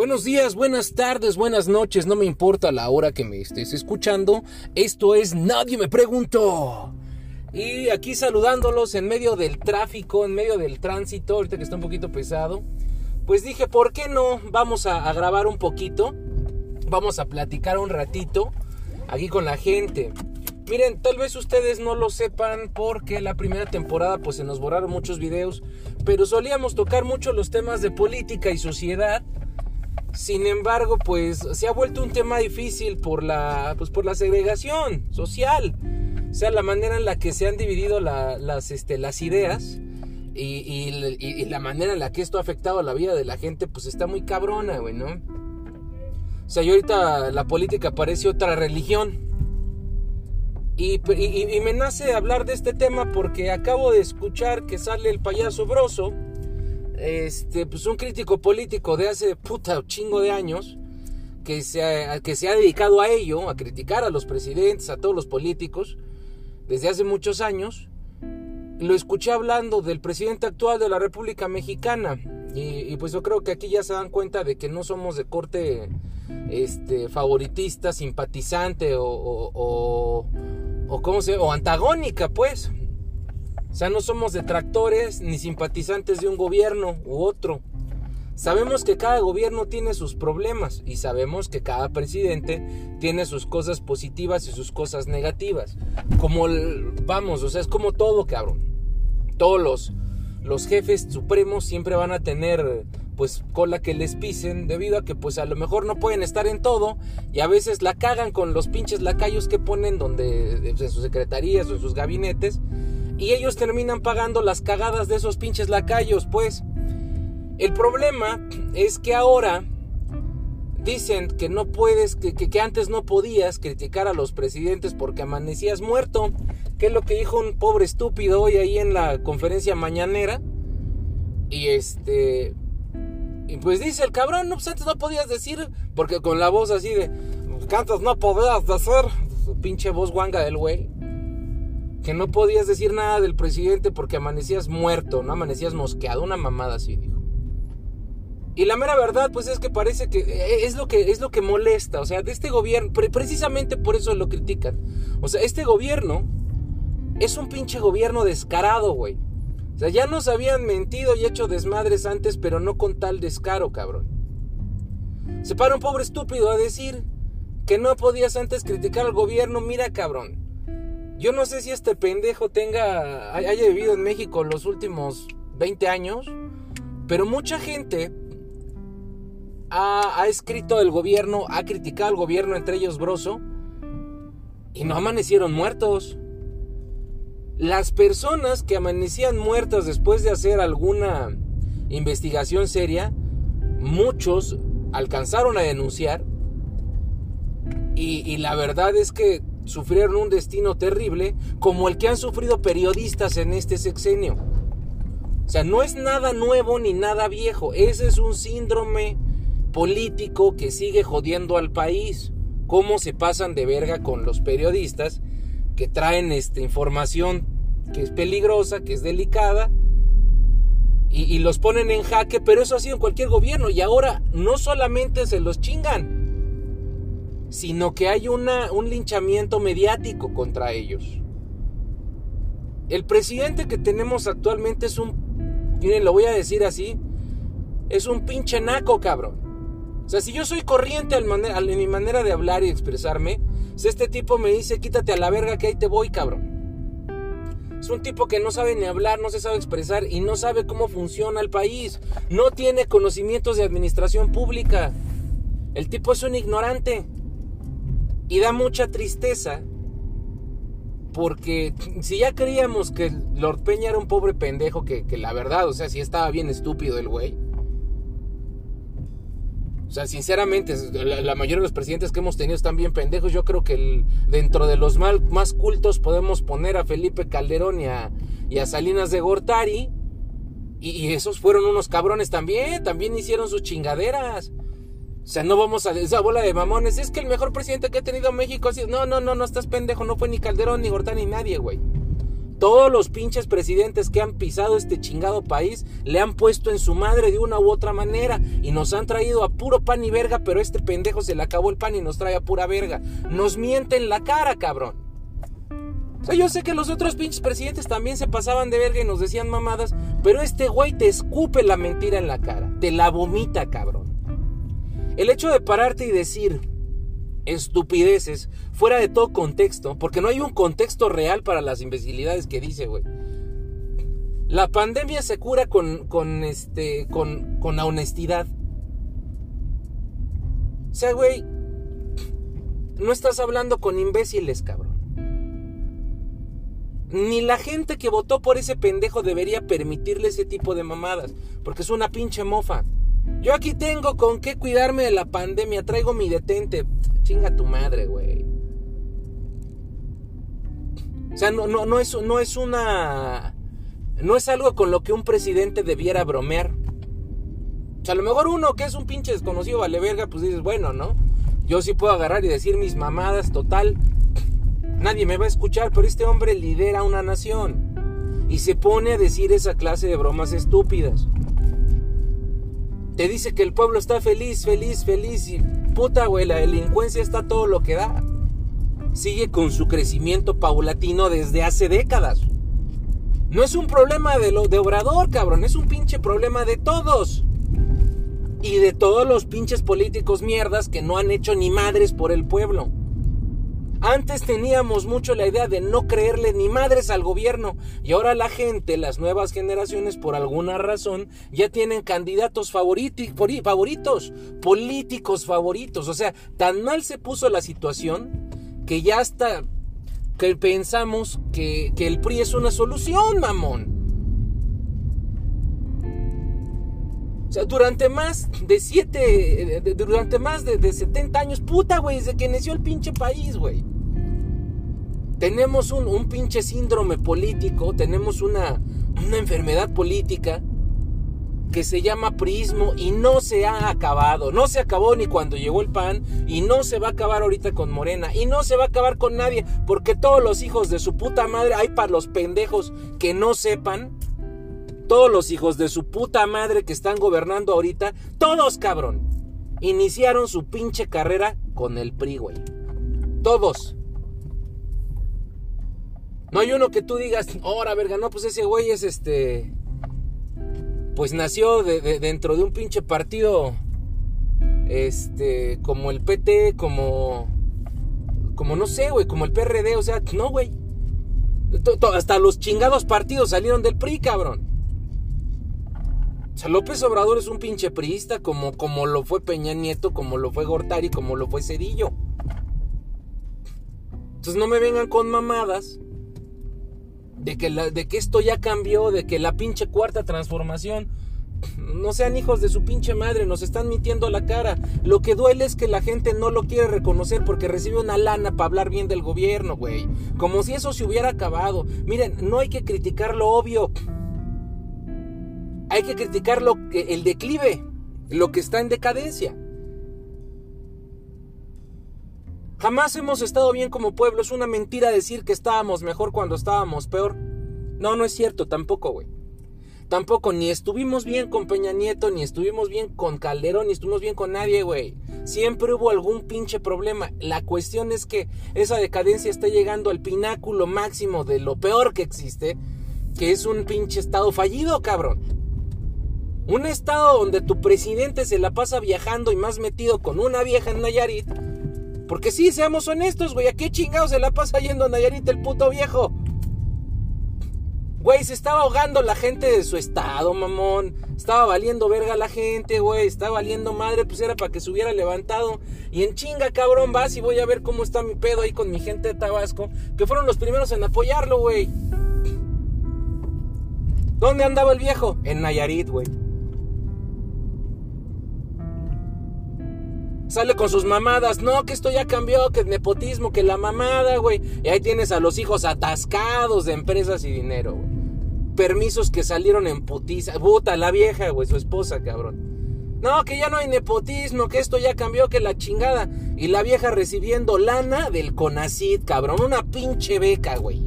Buenos días, buenas tardes, buenas noches, no me importa la hora que me estés escuchando. Esto es Nadie me preguntó. Y aquí saludándolos en medio del tráfico, en medio del tránsito, ahorita que está un poquito pesado. Pues dije, ¿por qué no? Vamos a, grabar un poquito. Vamos a platicar un ratito aquí con la gente. Miren, tal vez ustedes no lo sepan porque la primera temporada pues se nos borraron muchos videos, pero solíamos tocar mucho los temas de política y sociedad. Sin embargo, pues se ha vuelto un tema difícil por la, pues, por la segregación social. O sea, la manera en la que se han dividido las, este, las ideas y, la manera en la que esto ha afectado a la vida de la gente, pues está muy cabrona, güey, ¿no? O sea, y ahorita la política parece otra religión. Y, me nace hablar de este tema porque acabo de escuchar que sale el payaso Broso, este, pues un crítico político de hace puta chingo de años, que se, ha, que se ha dedicado a ello, a criticar a los presidentes, a todos los políticos, desde hace muchos años. Lo escuché hablando del presidente actual de la República Mexicana. Y, pues yo creo que aquí ya se dan cuenta de que no somos de corte este, favoritista, simpatizante o o cómo se o antagónica, pues. O sea, no somos detractores ni simpatizantes de un gobierno u otro. Sabemos que cada gobierno tiene sus problemas y sabemos que cada presidente tiene sus cosas positivas y sus cosas negativas. Como vamos, o sea, es como todo, cabrón. Todos los los jefes supremos siempre van a tener pues cola que les pisen debido a que pues a lo mejor no pueden estar en todo y a veces la cagan con los pinches lacayos que ponen donde en sus secretarías o en sus gabinetes y ellos terminan pagando las cagadas de esos pinches lacayos pues. El problema es que ahora dicen que no puedes que, que antes no podías criticar a los presidentes porque amanecías muerto que es lo que dijo un pobre estúpido hoy ahí en la conferencia mañanera. Y este y pues dice el cabrón, no, pues antes no podías decir, porque con la voz así de, cantas no podías decir, su pinche voz guanga del güey, que no podías decir nada del presidente porque amanecías muerto, no amanecías mosqueado, una mamada así, dijo. Y la mera verdad, pues es que parece que eh, es lo que, es lo que molesta, o sea, de este gobierno, precisamente por eso lo critican. O sea, este gobierno es un pinche gobierno descarado, güey. O sea, ya nos habían mentido y hecho desmadres antes, pero no con tal descaro, cabrón. Se para un pobre estúpido a decir que no podías antes criticar al gobierno. Mira, cabrón. Yo no sé si este pendejo tenga, haya vivido en México los últimos 20 años, pero mucha gente ha, escrito del gobierno, ha criticado al gobierno, entre ellos Broso, y no amanecieron muertos. Las personas que amanecían muertas después de hacer alguna investigación seria, muchos alcanzaron a denunciar y, la verdad es que sufrieron un destino terrible como el que han sufrido periodistas en este sexenio. O sea, no es nada nuevo ni nada viejo, ese es un síndrome político que sigue jodiendo al país. Cómo se pasan de verga con los periodistas que traen esta información que es peligrosa, que es delicada, y, los ponen en jaque, pero eso ha sido en cualquier gobierno, y ahora no solamente se los chingan, sino que hay una, un linchamiento mediático contra ellos. El presidente que tenemos actualmente es un, miren, lo voy a decir así, es un pinche naco, cabrón. O sea, si yo soy corriente en mi manera de hablar y expresarme, si este tipo me dice, quítate a la verga que ahí te voy, cabrón. Es un tipo que no sabe ni hablar, no se sabe expresar y no sabe cómo funciona el país. No tiene conocimientos de administración pública. El tipo es un ignorante. Y da mucha tristeza porque si ya creíamos que Lord Peña era un pobre pendejo, que, la verdad, o sea, si estaba bien estúpido el güey o sea, sinceramente, la, mayoría de los presidentes que hemos tenido están bien pendejos. Yo creo que dentro de los más cultos podemos poner a Felipe Calderón y a, Salinas de Gortari. Y, esos fueron unos cabrones también. También hicieron sus chingaderas. O sea, no vamos a esa bola de mamones. Es que el mejor presidente que ha tenido México. Así, no, no, no, no estás pendejo. No fue ni Calderón, ni Gortari, ni nadie, güey. Todos los pinches presidentes que han pisado este chingado país le han puesto en su madre de una u otra manera y nos han traído a puro pan y verga, pero este pendejo se le acabó el pan y nos trae a pura verga. Nos mienten la cara, cabrón. O sea, yo sé que los otros pinches presidentes también se pasaban de verga y nos decían mamadas, pero este güey te escupe la mentira en la cara, te la vomita, cabrón. El hecho de pararte y decir, estupideces fuera de todo contexto, porque no hay un contexto real para las imbecilidades que dice, güey. La pandemia se cura con, con, este, con, con la honestidad. O sea, güey, no estás hablando con imbéciles, cabrón. Ni la gente que votó por ese pendejo debería permitirle ese tipo de mamadas, porque es una pinche mofa. Yo aquí tengo con qué cuidarme de la pandemia, traigo mi detente. Chinga tu madre, güey. O sea, no, no, no, es, es una... No es algo con lo que un presidente debiera bromear. O sea, a lo mejor uno que es un pinche desconocido vale verga, pues dices, bueno, ¿no? Yo sí puedo agarrar y decir mis mamadas, total. Nadie me va a escuchar, pero este hombre lidera una nación. Y se pone a decir esa clase de bromas estúpidas. Te dice que el pueblo está feliz, feliz, feliz y puta, güey, la delincuencia está todo lo que da. Sigue con su crecimiento paulatino desde hace décadas. No es un problema de, lo, de Obrador, cabrón, es un pinche problema de todos. Y de todos los pinches políticos mierdas que no han hecho ni madres por el pueblo. Antes teníamos mucho la idea de no creerle ni madres al gobierno y ahora la gente, las nuevas generaciones por alguna razón ya tienen candidatos favoritos, políticos favoritos. O sea, tan mal se puso la situación que ya hasta que pensamos que, el PRI es una solución, mamón. O sea, durante más de siete, durante más de, de 70 años, puta, güey, desde que nació el pinche país, güey. Tenemos un, pinche síndrome político, tenemos una, una enfermedad política que se llama prismo y no se ha acabado. No se acabó ni cuando llegó el PAN y no se va a acabar ahorita con Morena y no se va a acabar con nadie porque todos los hijos de su puta madre, hay para los pendejos que no sepan, todos los hijos de su puta madre que están gobernando ahorita, todos cabrón, iniciaron su pinche carrera con el PRI, güey. Todos. No hay uno que tú digas, ahora verga, no, pues ese güey es este. Pues nació de, dentro de un pinche partido. Este. Como el PT, como. Como no sé, güey, como el PRD, o sea, no, güey. Hasta los chingados partidos salieron del PRI, cabrón. O sea, López Obrador es un pinche priista, como, como lo fue Peña Nieto, como lo fue Gortari, como lo fue Cedillo. Entonces no me vengan con mamadas de que, de que esto ya cambió, de que la pinche cuarta transformación no sean hijos de su pinche madre, nos están mintiendo la cara. Lo que duele es que la gente no lo quiere reconocer porque recibe una lana para hablar bien del gobierno, güey. Como si eso se hubiera acabado. Miren, no hay que criticar lo obvio. Hay que criticar lo, el declive, lo que está en decadencia. Jamás hemos estado bien como pueblo. Es una mentira decir que estábamos mejor cuando estábamos peor. No, no es cierto, tampoco, güey. Tampoco, ni estuvimos bien con Peña Nieto, ni estuvimos bien con Calderón, ni estuvimos bien con nadie, güey. Siempre hubo algún pinche problema. La cuestión es que esa decadencia está llegando al pináculo máximo de lo peor que existe, que es un pinche estado fallido, cabrón. Un estado donde tu presidente se la pasa viajando y más metido con una vieja en Nayarit porque sí, seamos honestos, güey. ¿A qué chingados se la pasa yendo a Nayarit el puto viejo? Güey, se estaba ahogando la gente de su estado, mamón. Estaba valiendo verga la gente, güey. Estaba valiendo madre, pues era para que se hubiera levantado. Y en chinga, cabrón, vas y voy a ver cómo está mi pedo ahí con mi gente de Tabasco. Que fueron los primeros en apoyarlo, güey. ¿Dónde andaba el viejo? En Nayarit, güey. Sale con sus mamadas. No, que esto ya cambió, que el nepotismo, que la mamada, güey. Y ahí tienes a los hijos atascados de empresas y dinero, güey. Permisos que salieron en putiza. Puta, la vieja, güey, su esposa, cabrón. No, que ya no hay nepotismo, que esto ya cambió, que la chingada. Y la vieja recibiendo lana del CONACID, cabrón. Una pinche beca, güey.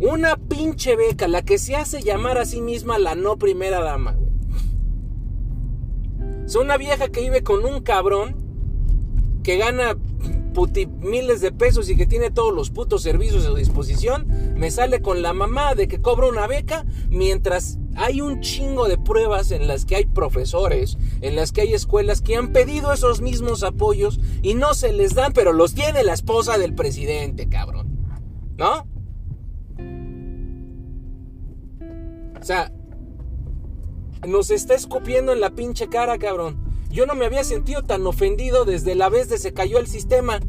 Una pinche beca, la que se hace llamar a sí misma la no primera dama, güey. Es una vieja que vive con un cabrón que gana puti miles de pesos y que tiene todos los putos servicios a su disposición, me sale con la mamá de que cobra una beca mientras hay un chingo de pruebas en las que hay profesores, en las que hay escuelas que han pedido esos mismos apoyos y no se les dan, pero los tiene la esposa del presidente, cabrón. ¿No? O sea, nos está escupiendo en la pinche cara, cabrón. Yo no me había sentido tan ofendido desde la vez de se cayó el sistema.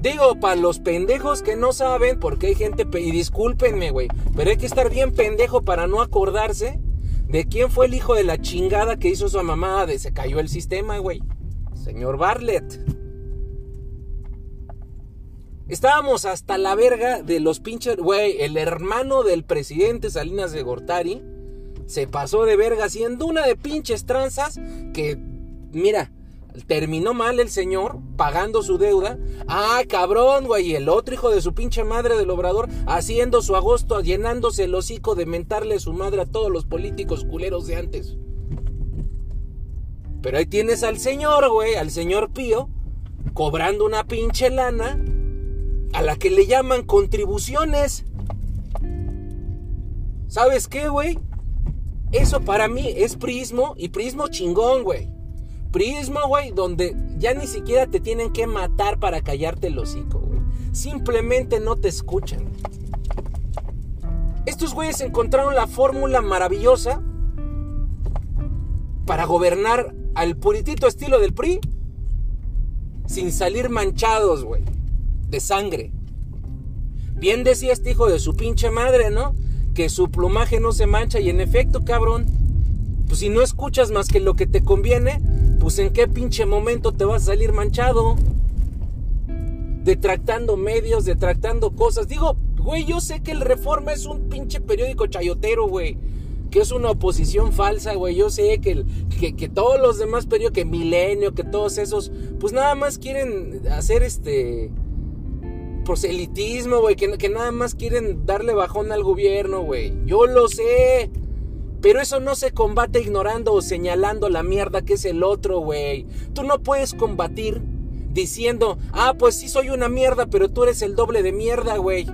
Digo, para los pendejos que no saben, porque hay gente, y discúlpenme, güey, pero hay que estar bien pendejo para no acordarse de quién fue el hijo de la chingada que hizo su mamá de se cayó el sistema, güey. Señor Bartlett. Estábamos hasta la verga de los pinches, güey, el hermano del presidente Salinas de Gortari se pasó de verga haciendo una de pinches tranzas que, mira, terminó mal el señor pagando su deuda. Ah, cabrón, güey. El otro hijo de su pinche madre del obrador haciendo su agosto, llenándose el hocico de mentarle su madre a todos los políticos culeros de antes. Pero ahí tienes al señor, güey, al señor Pío, cobrando una pinche lana a la que le llaman contribuciones. ¿Sabes qué, güey? Eso para mí es prismo y prismo chingón, güey. Prismo, güey, donde ya ni siquiera te tienen que matar para callarte el hocico, güey. Simplemente no te escuchan. Estos güeyes encontraron la fórmula maravillosa para gobernar al puritito estilo del PRI sin salir manchados, güey, de sangre. Bien decía este hijo de su pinche madre, ¿no? Que su plumaje no se mancha y en efecto, cabrón, pues si no escuchas más que lo que te conviene, pues en qué pinche momento te vas a salir manchado. Detractando medios, detractando cosas. Digo, güey, yo sé que el Reforma es un pinche periódico chayotero, güey. Que es una oposición falsa, güey. Yo sé que, que, que todos los demás periódicos, que Milenio, que todos esos, pues nada más quieren hacer este proselitismo, güey, que, que nada más quieren darle bajón al gobierno, güey. Yo lo sé. Pero eso no se combate ignorando o señalando la mierda que es el otro, güey. Tú no puedes combatir diciendo, ah, pues sí soy una mierda, pero tú eres el doble de mierda, güey.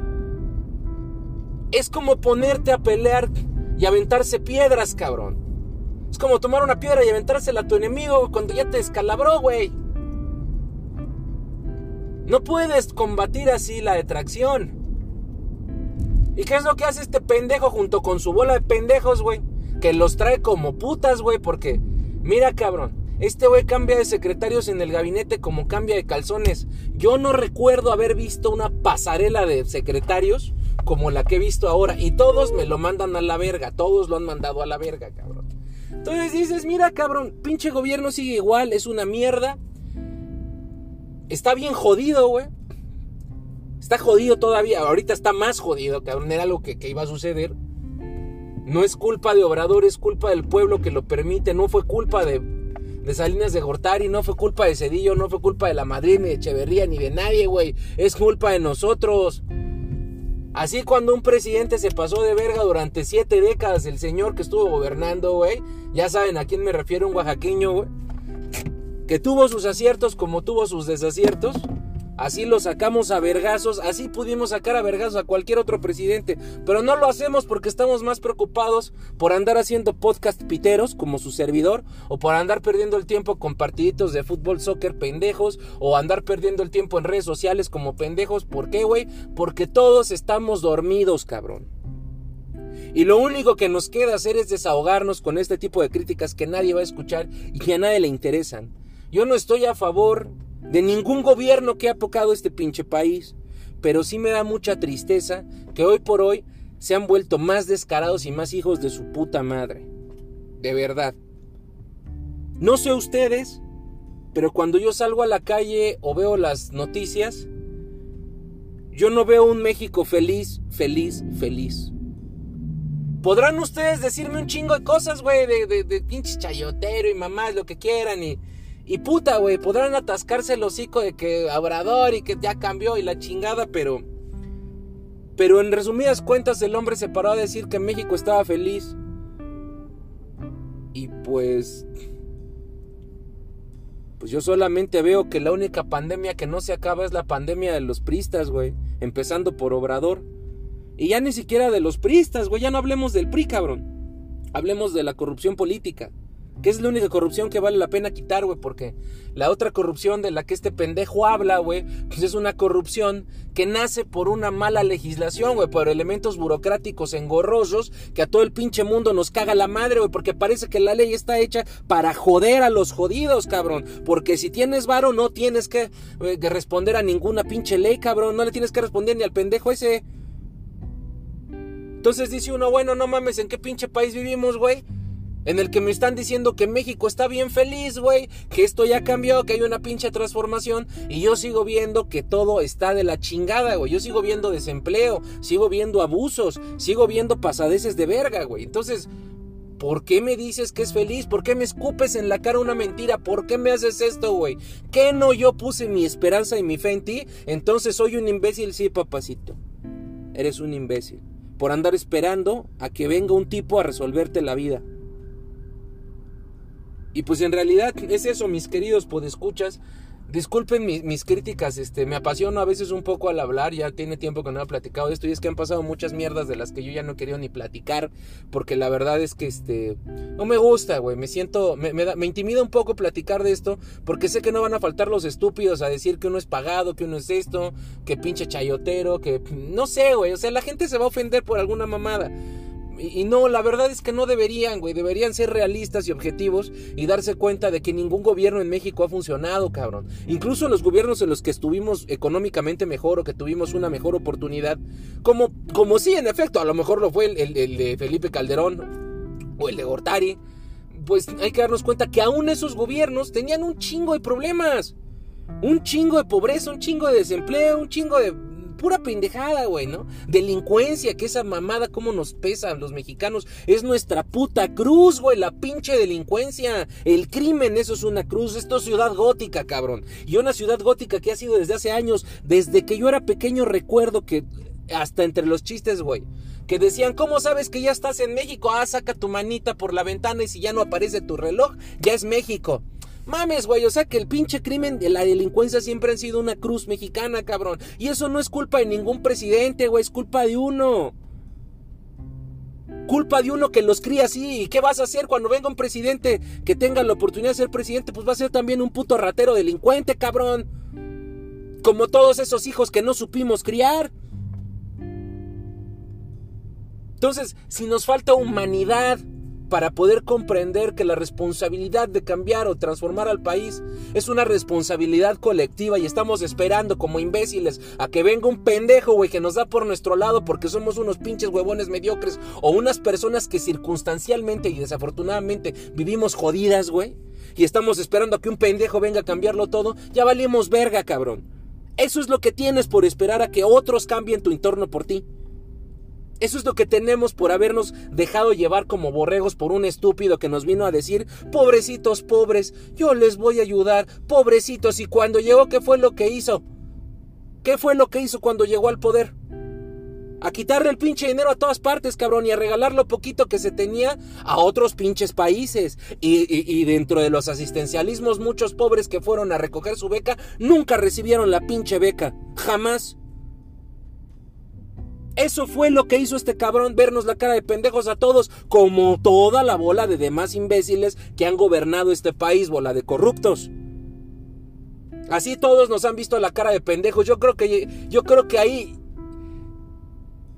Es como ponerte a pelear y aventarse piedras, cabrón. Es como tomar una piedra y aventársela a tu enemigo cuando ya te descalabró, güey. No puedes combatir así la detracción. ¿Y qué es lo que hace este pendejo junto con su bola de pendejos, güey? Que los trae como putas, güey, porque mira, cabrón, este güey cambia de secretarios en el gabinete como cambia de calzones. Yo no recuerdo haber visto una pasarela de secretarios como la que he visto ahora y todos me lo mandan a la verga, todos lo han mandado a la verga, cabrón. Entonces dices, mira, cabrón, pinche gobierno sigue igual, es una mierda está bien jodido, güey. Está jodido todavía. Ahorita está más jodido, cabrón. Era lo que, iba a suceder. No es culpa de Obrador, es culpa del pueblo que lo permite. No fue culpa de, de Salinas de Gortari, no fue culpa de Cedillo, no fue culpa de la Madrid, ni de Echeverría, ni de nadie, güey. Es culpa de nosotros. Así cuando un presidente se pasó de verga durante siete décadas, el señor que estuvo gobernando, güey. Ya saben a quién me refiero, un oaxaqueño, güey que tuvo sus aciertos como tuvo sus desaciertos. Así lo sacamos a vergazos, así pudimos sacar a vergazos a cualquier otro presidente, pero no lo hacemos porque estamos más preocupados por andar haciendo podcast piteros como su servidor, o por andar perdiendo el tiempo con partiditos de fútbol, soccer pendejos, o andar perdiendo el tiempo en redes sociales como pendejos. ¿Por qué, güey? Porque todos estamos dormidos, cabrón. Y lo único que nos queda hacer es desahogarnos con este tipo de críticas que nadie va a escuchar y que a nadie le interesan. Yo no estoy a favor de ningún gobierno que ha apocado este pinche país, pero sí me da mucha tristeza que hoy por hoy se han vuelto más descarados y más hijos de su puta madre. De verdad. No sé ustedes, pero cuando yo salgo a la calle o veo las noticias, yo no veo un México feliz, feliz, feliz. Podrán ustedes decirme un chingo de cosas, güey, de, de, pinche chayotero y mamás, lo que quieran, y, y puta, güey, podrán atascarse el hocico de que Abrador y que ya cambió y la chingada, pero. Pero en resumidas cuentas el hombre se paró a decir que México estaba feliz. Y pues... Pues yo solamente veo que la única pandemia que no se acaba es la pandemia de los pristas, güey. Empezando por Obrador. Y ya ni siquiera de los pristas, güey. Ya no hablemos del PRI, cabrón. Hablemos de la corrupción política que es la única corrupción que vale la pena quitar, güey, porque la otra corrupción de la que este pendejo habla, güey, pues es una corrupción que nace por una mala legislación, güey, por elementos burocráticos engorrosos que a todo el pinche mundo nos caga la madre, güey, porque parece que la ley está hecha para joder a los jodidos, cabrón, porque si tienes varo no tienes que, eh, que responder a ninguna pinche ley, cabrón, no le tienes que responder ni al pendejo ese. Entonces dice uno, bueno, no mames, ¿en qué pinche país vivimos, güey? En el que me están diciendo que México está bien feliz, güey, que esto ya cambió, que hay una pinche transformación y yo sigo viendo que todo está de la chingada, güey. Yo sigo viendo desempleo, sigo viendo abusos, sigo viendo pasadeces de verga, güey. Entonces, ¿por qué me dices que es feliz? ¿Por qué me escupes en la cara una mentira? ¿Por qué me haces esto, güey? ¿Qué no yo puse mi esperanza y mi fe en ti? Entonces soy un imbécil, sí, papacito. Eres un imbécil. Por andar esperando a que venga un tipo a resolverte la vida. Y pues en realidad es eso, mis queridos podescuchas. Disculpen mis, críticas, este, me apasiono a veces un poco al hablar, ya tiene tiempo que no he platicado de esto y es que han pasado muchas mierdas de las que yo ya no querido ni platicar, porque la verdad es que este, no me gusta, güey, me siento, me, me, intimida un poco platicar de esto, porque sé que no van a faltar los estúpidos a decir que uno es pagado, que uno es esto, que pinche chayotero, que no sé, güey, o sea, la gente se va a ofender por alguna mamada. Y, no, la verdad es que no deberían, güey. Deberían ser realistas y objetivos y darse cuenta de que ningún gobierno en México ha funcionado, cabrón. Incluso los gobiernos en los que estuvimos económicamente mejor o que tuvimos una mejor oportunidad, como, como sí, en efecto, a lo mejor lo fue el, el de Felipe Calderón o el de Gortari, pues hay que darnos cuenta que aún esos gobiernos tenían un chingo de problemas. Un chingo de pobreza, un chingo de desempleo, un chingo de pura pendejada, güey, ¿no? Delincuencia, que esa mamada cómo nos pesa a los mexicanos. Es nuestra puta cruz, güey, la pinche delincuencia. El crimen, eso es una cruz. Esto es ciudad gótica, cabrón. Y una ciudad gótica que ha sido desde hace años, desde que yo era pequeño recuerdo que hasta entre los chistes, güey que decían, ¿cómo sabes que ya estás en México? Ah, saca tu manita por la ventana y si ya no aparece tu reloj, ya es México. Mames, güey, o sea que el pinche crimen de la delincuencia siempre ha sido una cruz mexicana, cabrón. Y eso no es culpa de ningún presidente, güey, es culpa de uno. Culpa de uno que los cría así. ¿Y qué vas a hacer cuando venga un presidente que tenga la oportunidad de ser presidente? Pues va a ser también un puto ratero delincuente, cabrón. Como todos esos hijos que no supimos criar. Entonces, si nos falta humanidad, para poder comprender que la responsabilidad de cambiar o transformar al país es una responsabilidad colectiva y estamos esperando como imbéciles a que venga un pendejo, güey, que nos da por nuestro lado porque somos unos pinches huevones mediocres o unas personas que circunstancialmente y desafortunadamente vivimos jodidas, güey, y estamos esperando a que un pendejo venga a cambiarlo todo, ya valimos verga, cabrón. Eso es lo que tienes por esperar a que otros cambien tu entorno por ti. Eso es lo que tenemos por habernos dejado llevar como borregos por un estúpido que nos vino a decir, pobrecitos pobres, yo les voy a ayudar, pobrecitos, y cuando llegó, ¿qué fue lo que hizo? ¿Qué fue lo que hizo cuando llegó al poder? A quitarle el pinche dinero a todas partes, cabrón, y a regalar lo poquito que se tenía a otros pinches países. Y, y dentro de los asistencialismos, muchos pobres que fueron a recoger su beca nunca recibieron la pinche beca. Jamás. Eso fue lo que hizo este cabrón, vernos la cara de pendejos a todos, como toda la bola de demás imbéciles que han gobernado este país, bola de corruptos. Así todos nos han visto la cara de pendejos. Yo creo que yo creo que ahí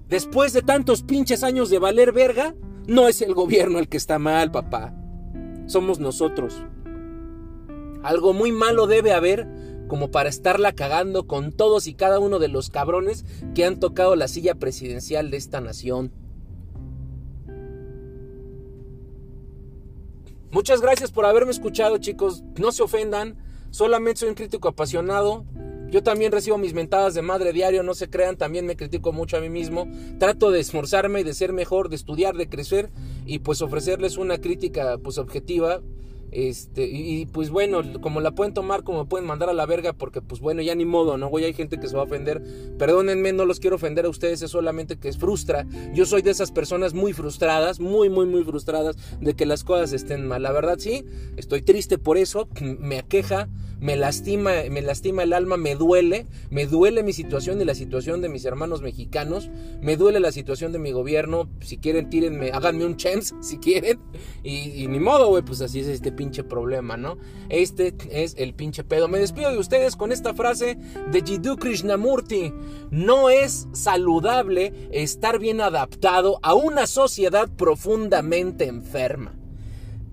después de tantos pinches años de valer verga, no es el gobierno el que está mal, papá. Somos nosotros. Algo muy malo debe haber como para estarla cagando con todos y cada uno de los cabrones que han tocado la silla presidencial de esta nación. Muchas gracias por haberme escuchado, chicos. No se ofendan. Solamente soy un crítico apasionado. Yo también recibo mis mentadas de madre diario, no se crean, también me critico mucho a mí mismo. Trato de esforzarme de ser mejor, de estudiar, de crecer y pues ofrecerles una crítica pues objetiva Este, y, pues bueno, como la pueden tomar, como pueden mandar a la verga, porque pues bueno, ya ni modo, ¿no? Güey, hay gente que se va a ofender. Perdónenme, no los quiero ofender a ustedes, es solamente que es frustra. Yo soy de esas personas muy frustradas, muy, muy, muy frustradas de que las cosas estén mal. La verdad, sí, estoy triste por eso, me aqueja, me lastima, me lastima el alma, me duele, me duele mi situación y la situación de mis hermanos mexicanos, me duele la situación de mi gobierno. Si quieren, tírenme, háganme un chance si quieren. Y, y ni modo, güey, pues así es este pinche problema, ¿no? Este es el pinche pedo. Me despido de ustedes con esta frase de Jiddu Krishnamurti. No es saludable estar bien adaptado a una sociedad profundamente enferma.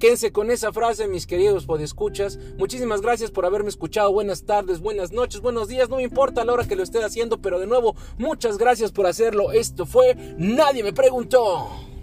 Quédense con esa frase, mis queridos podescuchas. Muchísimas gracias por haberme escuchado. Buenas tardes, buenas noches, buenos días. No me importa la hora que lo esté haciendo, pero de nuevo, muchas gracias por hacerlo. Esto fue Nadie me preguntó.